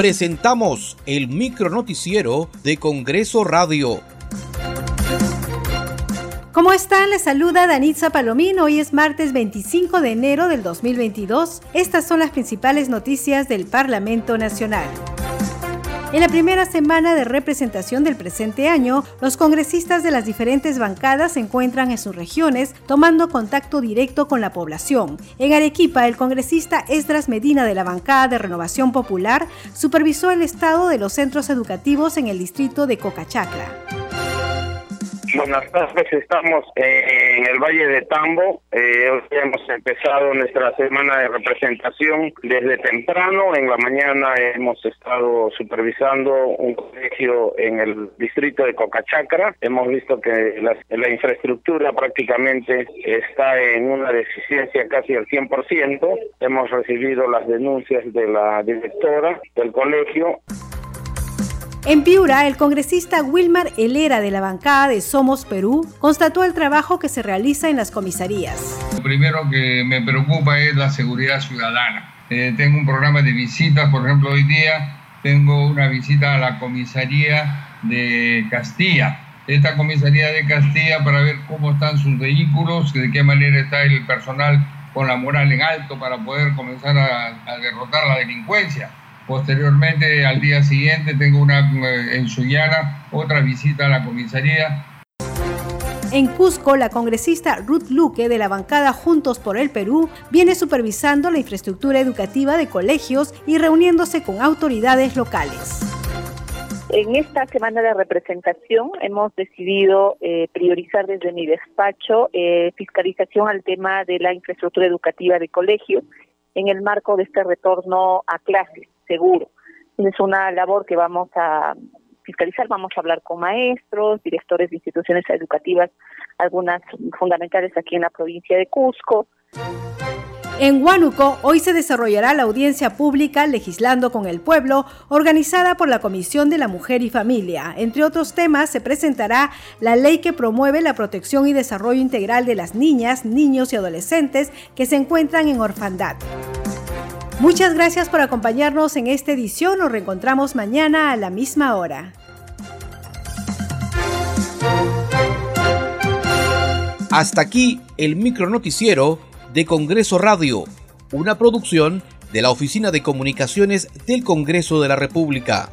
presentamos el micronoticiero de Congreso Radio. ¿Cómo están? Les saluda Danitza Palomino. Hoy es martes 25 de enero del 2022. Estas son las principales noticias del Parlamento Nacional. En la primera semana de representación del presente año, los congresistas de las diferentes bancadas se encuentran en sus regiones tomando contacto directo con la población. En Arequipa, el congresista Esdras Medina de la bancada de Renovación Popular supervisó el estado de los centros educativos en el distrito de Cocachacra. Buenas tardes, estamos en el Valle de Tambo. Eh, hemos empezado nuestra semana de representación desde temprano. En la mañana hemos estado supervisando un colegio en el distrito de Cocachacra. Hemos visto que la, la infraestructura prácticamente está en una deficiencia casi al 100%. Hemos recibido las denuncias de la directora del colegio. En Piura, el congresista Wilmar Helera de la bancada de Somos Perú constató el trabajo que se realiza en las comisarías. Lo primero que me preocupa es la seguridad ciudadana. Eh, tengo un programa de visitas, por ejemplo, hoy día tengo una visita a la comisaría de Castilla. Esta comisaría de Castilla para ver cómo están sus vehículos, de qué manera está el personal con la moral en alto para poder comenzar a, a derrotar la delincuencia Posteriormente, al día siguiente, tengo una eh, en Sullana, otra visita a la comisaría. En Cusco, la congresista Ruth Luque de la bancada Juntos por el Perú viene supervisando la infraestructura educativa de colegios y reuniéndose con autoridades locales. En esta semana de representación hemos decidido eh, priorizar desde mi despacho eh, fiscalización al tema de la infraestructura educativa de colegios en el marco de este retorno a clases seguro. Es una labor que vamos a fiscalizar, vamos a hablar con maestros, directores de instituciones educativas, algunas fundamentales aquí en la provincia de Cusco. En Huánuco, hoy se desarrollará la audiencia pública Legislando con el Pueblo, organizada por la Comisión de la Mujer y Familia. Entre otros temas, se presentará la ley que promueve la protección y desarrollo integral de las niñas, niños y adolescentes que se encuentran en orfandad. Muchas gracias por acompañarnos en esta edición. Nos reencontramos mañana a la misma hora. Hasta aquí el micronoticiero de Congreso Radio, una producción de la Oficina de Comunicaciones del Congreso de la República.